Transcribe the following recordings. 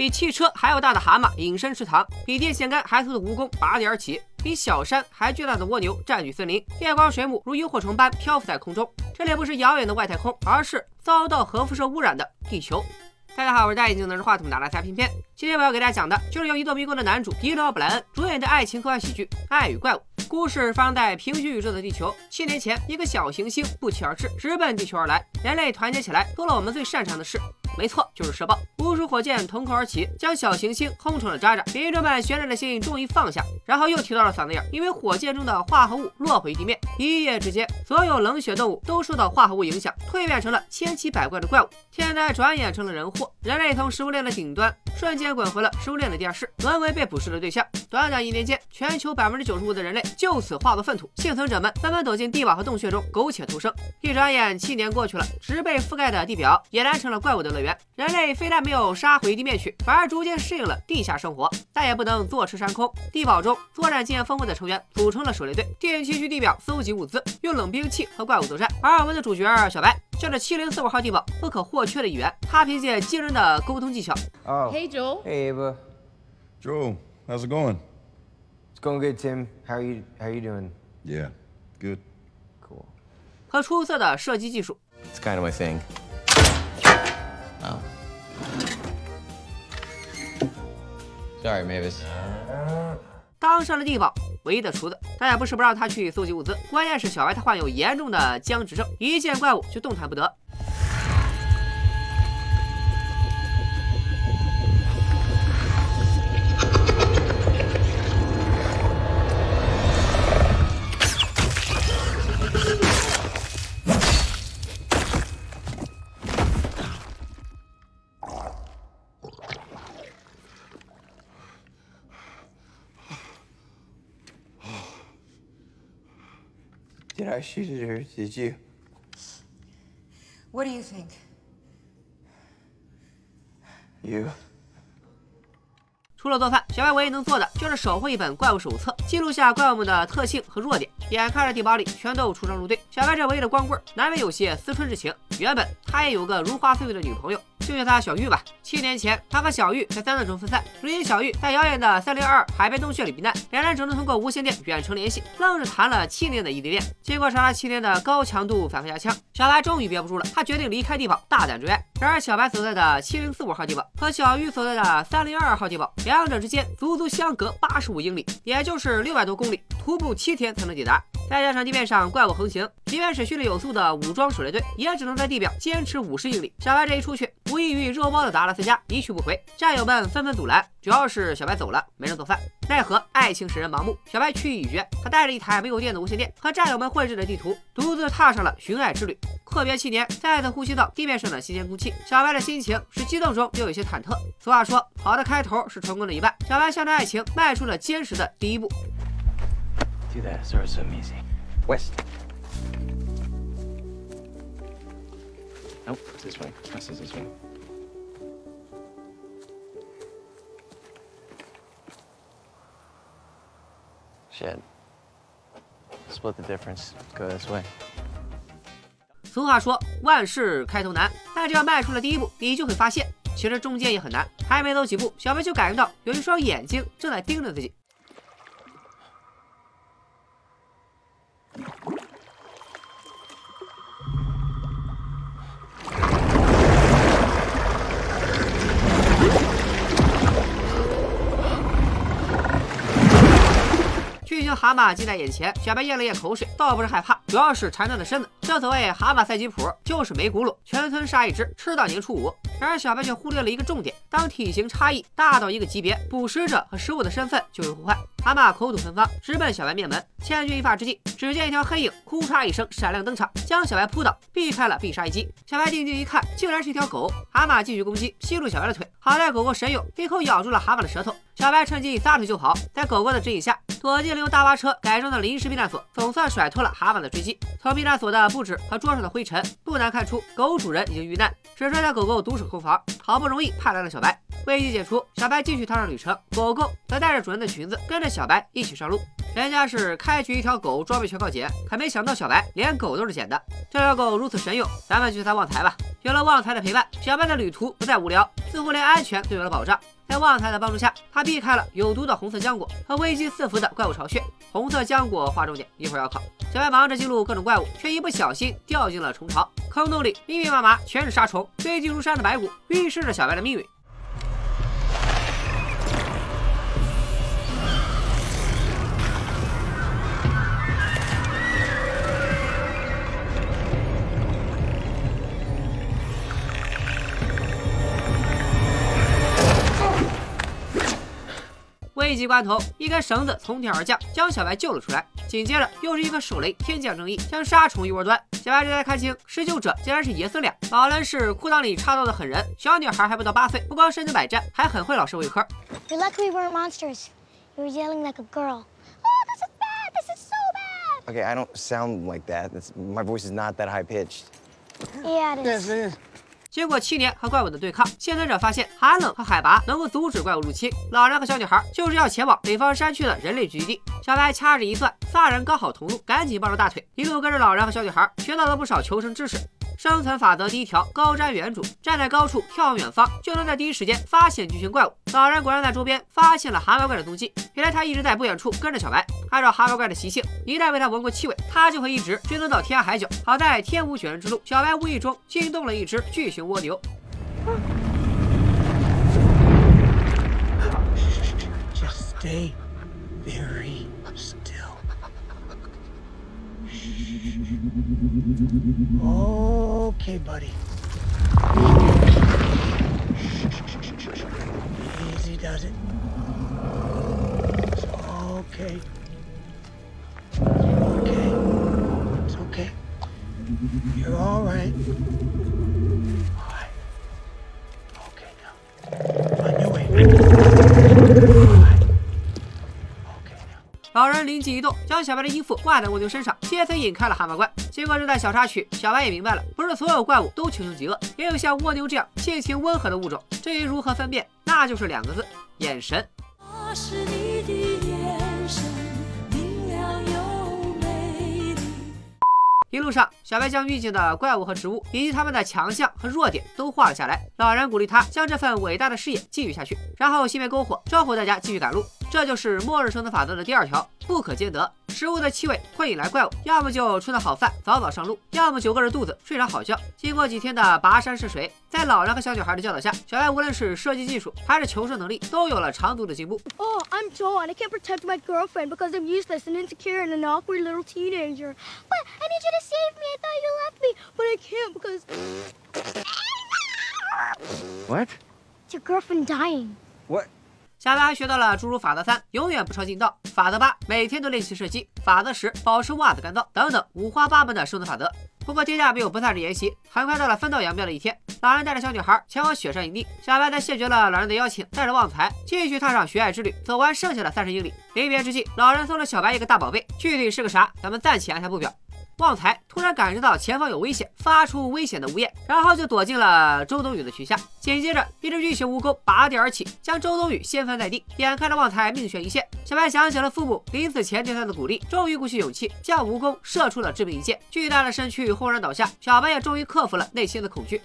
比汽车还要大的蛤蟆隐身池塘，比电线杆还粗的蜈蚣拔地而起，比小山还巨大的蜗牛占据森林，夜光水母如萤火虫般漂浮在空中。这里不是遥远的外太空，而是遭到核辐射污染的地球。大家好，我是戴眼镜拿着话筒打来猜片片。今天我要给大家讲的就是由移动迷宫的男主迪罗·布莱恩主演的爱情科幻喜剧《爱与怪物》。故事发生在平行宇宙的地球。七年前，一个小行星不期而至，直奔地球而来。人类团结起来，做了我们最擅长的事，没错，就是射爆。无数火箭腾空而起，将小行星轰成了渣渣。民众们悬着的心终于放下，然后又提到了嗓子眼，因为火箭中的化合物落回地面。一夜之间，所有冷血动物都受到化合物影响，蜕变成了千奇百怪的怪物。天灾转眼成了人祸，人类从食物链的顶端瞬间滚回了食物链的地下室，沦为被捕食的对象。短短一年间，全球百分之九十五的人类。就此化作粪土，幸存者们纷纷躲进地堡和洞穴中苟且偷生。一转眼，七年过去了，植被覆盖的地表俨然成了怪物的乐园。人类非但没有杀回地面去，反而逐渐适应了地下生活，再也不能坐吃山空。地堡中作战经验丰富的成员组成了狩猎队，定期去地表搜集物资，用冷兵器和怪物作战。而我们的主角小白就是七零四五号地堡不可或缺的一员，他凭借惊人的沟通技巧。Hey Joel. Hey Ava. Joel, how's it going? It's going good, Tim. How are you? How are you doing? Yeah, good. Cool. 和出色的射击技术。It's kind of my thing. Oh. Sorry, Mavis. 当上了地堡唯一的厨子，但也不是不让他去搜集物资，关键是小白他患有严重的僵直症，一见怪物就动弹不得。I shoot it or did you? What do you think? You. 除了做饭，小白唯一能做的就是守护一本怪物手册，记录下怪物们的特性和弱点。眼看着地堡里全都出生入对，小白这唯一的光棍难免有些思春之情。原本他也有个如花似玉的女朋友。就叫他小玉吧。七年前，他和小玉在三段中分散，如今小玉在遥远的三零二海边洞穴里避难，两人只能通过无线电远程联系，愣是谈了七年的异地恋。经过长达七年的高强度反复压枪，小白终于憋不住了，他决定离开地堡，大胆追爱。然而，小白所在的七零四五号地堡和小玉所在的三零二号地堡，两者之间足足相隔八十五英里，也就是六百多公里，徒步七天才能抵达。再加上地面上怪物横行，即便是训练有素的武装狩猎队，也只能在地表坚持五十英里。小白这一出去，无异于肉包子达拉斯家一去不回。战友们纷纷阻拦，主要是小白走了，没人做饭。奈何爱情使人盲目，小白去意已决，他带着一台没有电的无线电和战友们绘制的地图，独自踏上了寻爱之旅。阔别七年，再次呼吸到地面上的新鲜空气，小白的心情是激动中又有些忐忑。俗话说，好的开头是成功的一半。小白向着爱情迈出了坚实的第一步。Do that. Sorry, so easy. West. Nope. This way. This is this way. Shit. Split the difference. Go this way. 俗话说万事开头难，但只要迈出了第一步，你就会发现，其实中间也很难。还没走几步，小白就感觉到有一双眼睛正在盯着自己。蛤蟆近在眼前，小白咽了咽口水，倒不是害怕，主要是馋断了身子。正所谓蛤蟆赛吉普，就是没轱辘，全村杀一只，吃到年初五。然而小白却忽略了一个重点：当体型差异大到一个级别，捕食者和食物的身份就会互换。蛤蟆口吐芬芳，直奔小白面门。千钧一发之际，只见一条黑影呼嚓一声闪亮登场，将小白扑倒，避开了必杀一击。小白定睛一看，竟然是一条狗。蛤蟆继续攻击，吸住小白的腿。好在狗狗神勇，一口咬住了蛤蟆的舌头。小白趁机撒腿就跑，在狗狗的指引下，躲进了用大巴车改装的临时避难所，总算甩脱了蛤蟆的追击。从避难所的布置和桌上的灰尘，不难看出狗主人已经遇难，只剩下狗狗独守空房。好不容易盼来了小白，危机解除，小白继续踏上旅程，狗狗则带着主人的裙子跟着小白一起上路。人家是开局一条狗装备全靠捡，可没想到小白连狗都是捡的。这条狗如此神勇，咱们就他旺财吧。有了旺财的陪伴，小白的旅途不再无聊，似乎连安全都有了保障。在旺财的帮助下，他避开了有毒的红色浆果和危机四伏的怪物巢穴。红色浆果划重点，一会儿要考。小白忙着记录各种怪物，却一不小心掉进了虫巢。坑洞里密密麻麻全是杀虫，堆积如山的白骨预示着小白的命运。危急关头，一根绳子从天而降，将小白救了出来。紧接着，又是一个手雷天降正义，将杀虫一窝端。小白这才看清，施救者竟然是爷孙俩。老人是裤裆里插刀的狠人，小女孩还不到八岁，不光身经百战，还很会老师喂科。You're lucky we weren't monsters. You were yelling like a girl. Oh, this is bad. This is so bad. Okay, I don't sound like that. It's, my voice is not that high pitched. Yeah, it is. Yes, it is. 经过七年和怪物的对抗，幸存者发现寒冷和海拔能够阻止怪物入侵。老人和小女孩就是要前往北方山区的人类聚集地。小白掐指一算，仨人刚好同路，赶紧抱着大腿，一路跟着老人和小女孩，学到了不少求生知识。生存法则第一条：高瞻远瞩，站在高处眺望远方，就能在第一时间发现巨型怪物。老人果然在周边发现了蛤蟆怪的踪迹，原来他一直在不远处跟着小白。按照蛤蟆怪的习性，一旦被他闻过气味，他就会一直追踪到天涯海角。好在天无绝人之路，小白无意中惊动了一只巨型蜗牛。Just stay very Okay, buddy. Easy does it. It's okay. Okay. It's okay. You're all right. 将小白的衣服挂在蜗牛身上，借此引开了蛤蟆怪。经过这段小插曲，小白也明白了，不是所有怪物都穷凶极恶，也有像蜗牛这样性情温和的物种。至于如何分辨，那就是两个字：眼神。是你的眼神，一路上，小白将遇见的怪物和植物，以及他们的强项和弱点都画了下来。老人鼓励他将这份伟大的事业继续下去，然后熄灭篝火，招呼大家继续赶路。这就是末日生存法则的第二条：不可兼得。食物的气味会引来怪物，要么就吃顿好饭，早早上路；要么就饿着肚子睡场好觉。经过几天的跋山涉水，在老人和小女孩的教导下，小白无论是射击技术还是求生能力，都有了长足的进步。Oh, I'm Joel, and I can't protect my girlfriend because I'm useless and insecure and an awkward little teenager. But I need you to save me. I thought you left me, but I can't because What? it's your girlfriend dying. What? 小白还学到了诸如法则三，永远不抄近道；法则八，每天都练习射击；法则十，保持袜子干燥等等五花八门的生存法则。不过天下没有不散之筵席，很快到了分道扬镳的一天。老人带着小女孩前往雪山营地，小白在谢绝了老人的邀请，带着旺财继续踏上学爱之旅，走完剩下的三十英里。临别之际，老人送了小白一个大宝贝，具体是个啥，咱们暂且按下不表。旺财突然感知到前方有危险，发出危险的呜咽，然后就躲进了周冬雨的裙下。紧接着，一只巨型蜈蚣拔地而起，将周冬雨掀翻在地。眼看着旺财命悬一线，小白想起了父母临死前对他的鼓励，终于鼓起勇气向蜈蚣射出了致命一箭。巨大的身躯轰然倒下，小白也终于克服了内心的恐惧。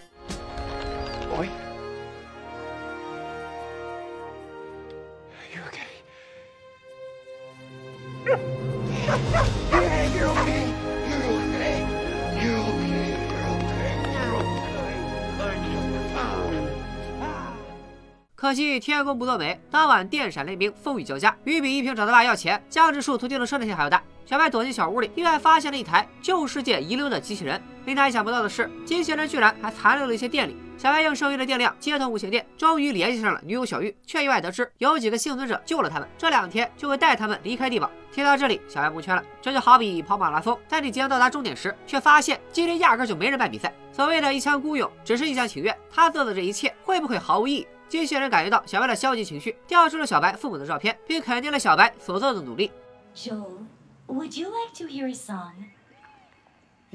可惜天公不作美，当晚电闪雷鸣，风雨交加，雨比一瓶找他爸要钱，降指数从地动生那天还要大。小白躲进小屋里，意外发现了一台旧世界遗留的机器人。令他意想不到的是，机器人居然还残留了一些电力。小白用剩余的电量接通无线电，终于联系上了女友小玉，却意外得知有几个幸存者救了他们，这两天就会带他们离开地堡。听到这里，小白蒙圈了。这就好比跑马拉松，在你即将到达终点时，却发现今天压根就没人办比赛。所谓的一腔孤勇，只是一厢情愿。他做的这一切会不会毫无意义？机器人感觉到小白的消极情绪，调出了小白父母的照片，并肯定了小白所做的努力。 Joel, would you like to hear a song?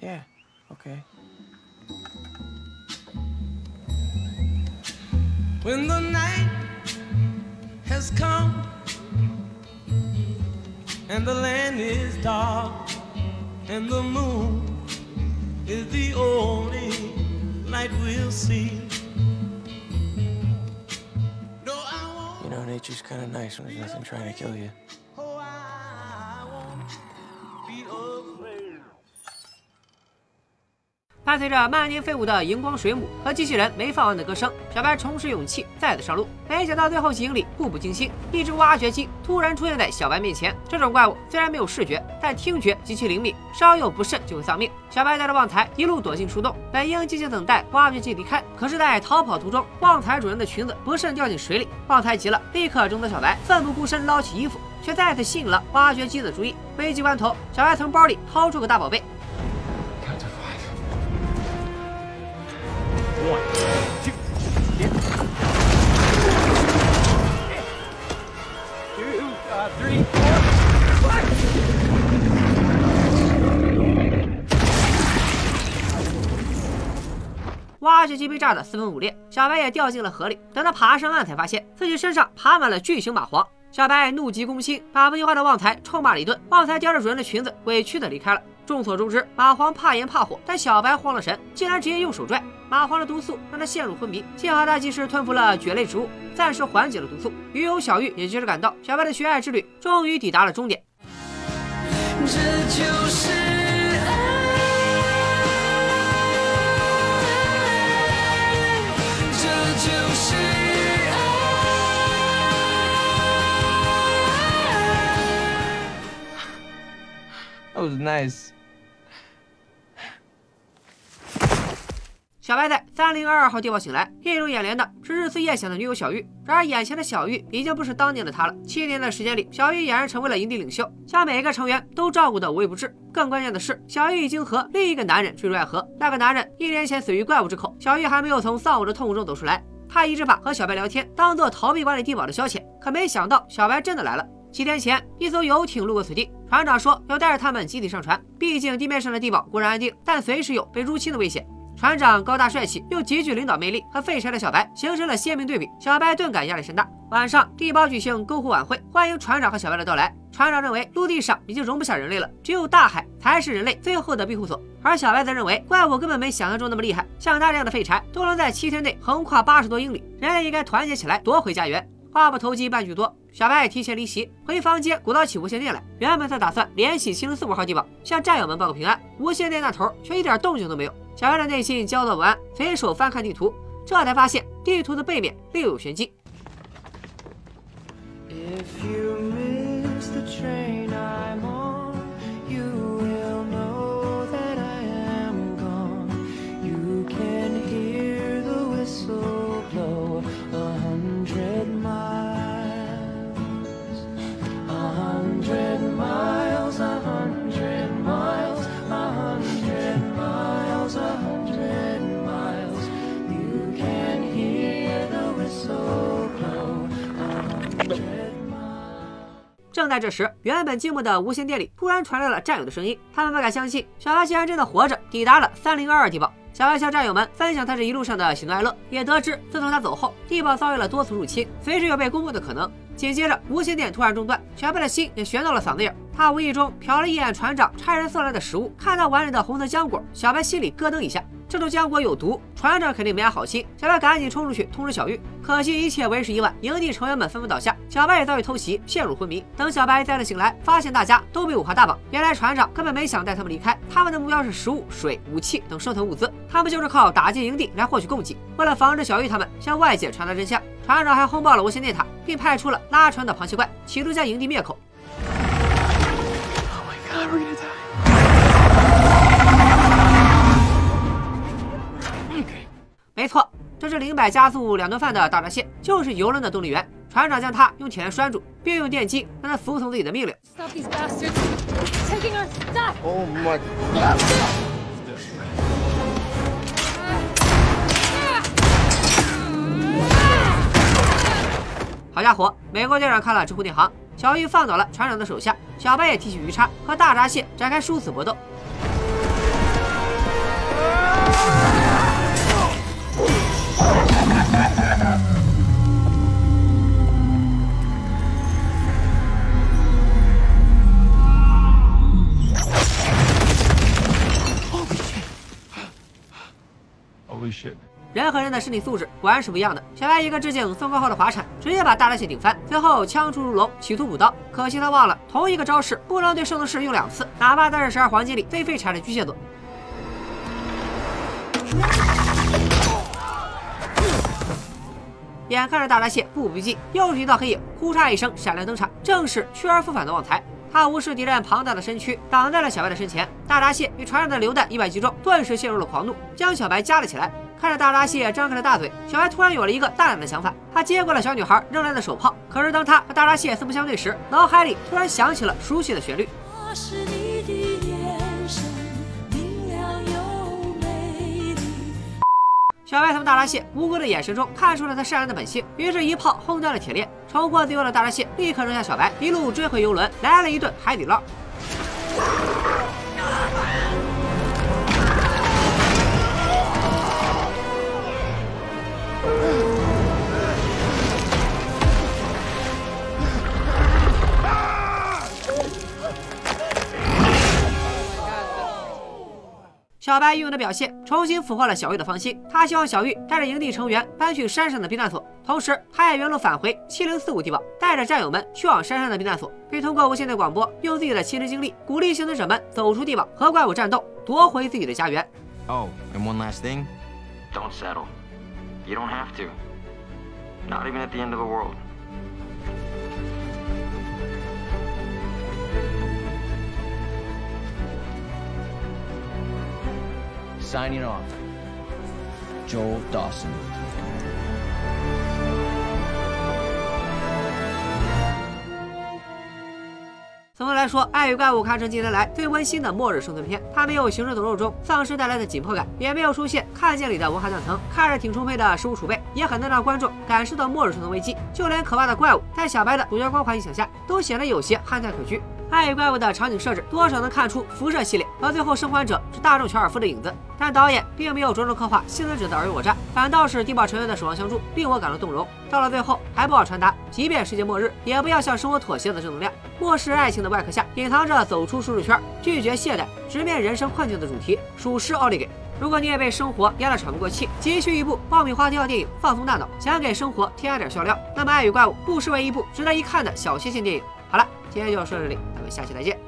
Yeah, okay. When the night has come and the land is dark and the moon is the only night we'll see. Nature's kind of nice when there's nothing trying to kill you. 伴随着漫天飞舞的荧光水母和机器人没放完的歌声，小白重拾勇气，再次上路。没想到最后几英里步步惊心，一只挖掘机突然出现在小白面前。这种怪物虽然没有视觉，但听觉极其灵敏，稍有不慎就会丧命。小白带着旺财一路躲进树洞，本应静静等待挖掘机离开，可是，在逃跑途中，旺财主人的裙子不慎掉进水里，旺财急了，立刻征得小白，奋不顾身捞起衣服，却再次吸引了挖掘机的注意。危急关头，小白从包里掏出个大宝贝，One, two, three four. 挖掘机被炸得四分五裂，小白也掉进了河里。等他爬上岸，才发现自己身上爬满了巨型蚂蟥。小白怒急攻心，把不听话的旺财臭骂了一顿。旺财叼着主人的裙子，委屈的离开了。众所周知，蚂蟥怕盐怕火，但小白慌了神，竟然直接用手拽。蚂蟥的毒素让他陷入昏迷，幸好他及时吞服了蕨类植物，暂时缓解了毒素。鱼友小玉也及时赶到，小白的寻爱之旅终于抵达了终点。这就是爱，这就是爱。That was nice. 小白在三零二二号地堡醒来，映入眼帘的是日思夜想的女友小玉。然而眼前的小玉已经不是当年的她了。七年的时间里，小玉俨然成为了营地领袖，将每一个成员都照顾得无微不至。更关键的是，小玉已经和另一个男人坠入爱河。那个男人一年前死于怪物之口，小玉还没有从丧偶的痛苦中走出来。她一直把和小白聊天当做逃避管理地堡的消遣，可没想到小白真的来了。七天前，一艘游艇路过此地，船长说要带着他们集体上船。毕竟地面上的地堡固然安定，但随时有被入侵的危险。船长高大帅气，又极具领导魅力，和废柴的小白形成了鲜明对比。小白顿感压力山大。晚上，地堡举行篝火晚会，欢迎船长和小白的到来。船长认为陆地上已经容不下人类了，只有大海才是人类最后的庇护所。而小白则认为怪物根本没想象中那么厉害，像他这样的废柴都能在七天内横跨八十多英里，人类应该团结起来夺回家园。话不投机半句多，小白提前离席，回房间鼓捣起无线电来。原本他打算联系七零四五号地堡，向战友们报个平安，无线电那头却一点动静都没有。小白的内心焦躁不安，随手翻看地图，这才发现地图的背面另有玄机。If you miss the train 在这时，原本静默的无线电里突然传来了战友的声音，他们不敢相信，小白竟然真的活着，抵达了三零二二地堡。小白向战友们分享他这一路上的喜怒哀乐，也得知自从他走后，地堡遭遇了多次入侵，随时有被攻破的可能。紧接着，无线电突然中断，小白的心也悬到了嗓子眼。他无意中瞟了一眼船长差人送来的食物，看到碗里的红色浆果，小白心里咯噔一下。这种浆果有毒，船长肯定没安好心。小白赶紧冲出去通知小玉，可惜一切为时已晚，营地成员们纷纷倒下，小白也遭遇偷袭，陷入昏迷。等小白再次醒来，发现大家都被五花大绑。原来船长根本没想带他们离开，他们的目标是食物、水、武器等生存物资，他们就是靠打进营地来获取供给。为了防止小玉他们向外界传达真相，船长还轰爆了无线电塔，并派出了拉船的螃蟹怪，企图将营地灭口。没错，这只零百加速两顿饭的大闸蟹就是游轮的动力源。船长将它用铁链拴住，并用电击让它服从自己的命令。Stop these bastards! Taking our stuff! Oh my. 好家伙，美国队长看了直呼内行。小玉放倒了船长的手下，小白也提起鱼叉和大闸蟹展开殊死搏斗。人和人的身体素质果然是不一样的。小白一个致敬孙高浩的滑铲，直接把大闸蟹顶翻，随后枪出如龙，企图补刀。可惜他忘了，同一个招式不能对圣斗士用两次，哪怕在这十二黄金里最废柴的巨蟹座。眼看着大闸蟹步步逼近，又是一道黑影，呼嚓一声闪亮登场，正是去而复返的旺财。他无视敌人庞大的身躯，挡在了小白的身前。大闸蟹被船上的榴弹意外击中，顿时陷入了狂怒，将小白夹了起来。看着大闸蟹张开了大嘴，小白突然有了一个大胆的想法，他接过了小女孩扔来的手炮。可是当他和大闸蟹四目相对时，脑海里突然响起了熟悉的旋律。我是你的眼神，明亮又美丽。小白从大闸蟹无辜的眼神中看出了他善良的本性，于是，一炮轰掉了铁链。重获自由的大闸蟹立刻扔下小白，一路追回游轮，来了一顿海底捞。小白英勇的表现重新俘获了小玉的芳心，他希望小玉带着营地成员搬去山上的避难所，同时他也原路返回七零四五地堡，带着战友们去往山上的避难所，并通过无线电广播用自己的亲身经历鼓励幸存者们走出地堡，和怪物战斗，夺回自己的家园。Oh, and one last thing. Don't settle. You don't have to. Not even at the end of the world. Signing off. Joel Dawson. 总的来说，《爱与怪物》堪称近年来最温馨的末日生存片。它没有《行尸走肉》中丧尸带来的紧迫感，也没有出现《看见》里的文化断层，看着挺充沛的食物储备，也很能让观众感受到末日生存危机。就连可怕的怪物，在小白的主角光环影响下，都显得有些憨态可掬。《爱与怪物》的场景设置多少能看出辐射系列和最后生还者是大众乔尔夫的影子，但导演并没有着重刻画幸存者的尔虞我诈，反倒是地堡成员的守望相助令我感到动容。到了最后，还不忘传达，即便世界末日，也不要向生活妥协的正能量。末世爱情的外壳下，隐藏着走出舒适圈、拒绝懈怠、直面人生困境的主题，属实奥利给。如果你也被生活压得喘不过气，急需一部爆米花调电影放松大脑，想给生活添加点笑料，那么《爱与怪物》不失为一部值得一看的小清新电影。好了，今天就说到这里，们下期再见，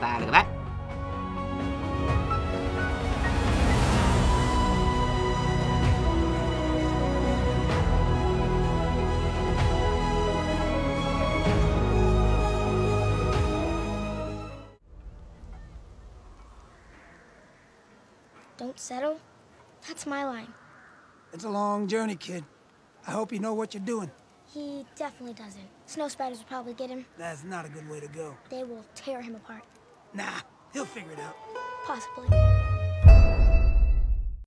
拜了个拜。 Don't settle. That's my line. It's a long journey, kid. I hope you know what you're doing. He definitely doesn't. Snow spiders will probably get him. That's not a good way to go. They will tear him apart. Nah, he'll figure it out. Possibly.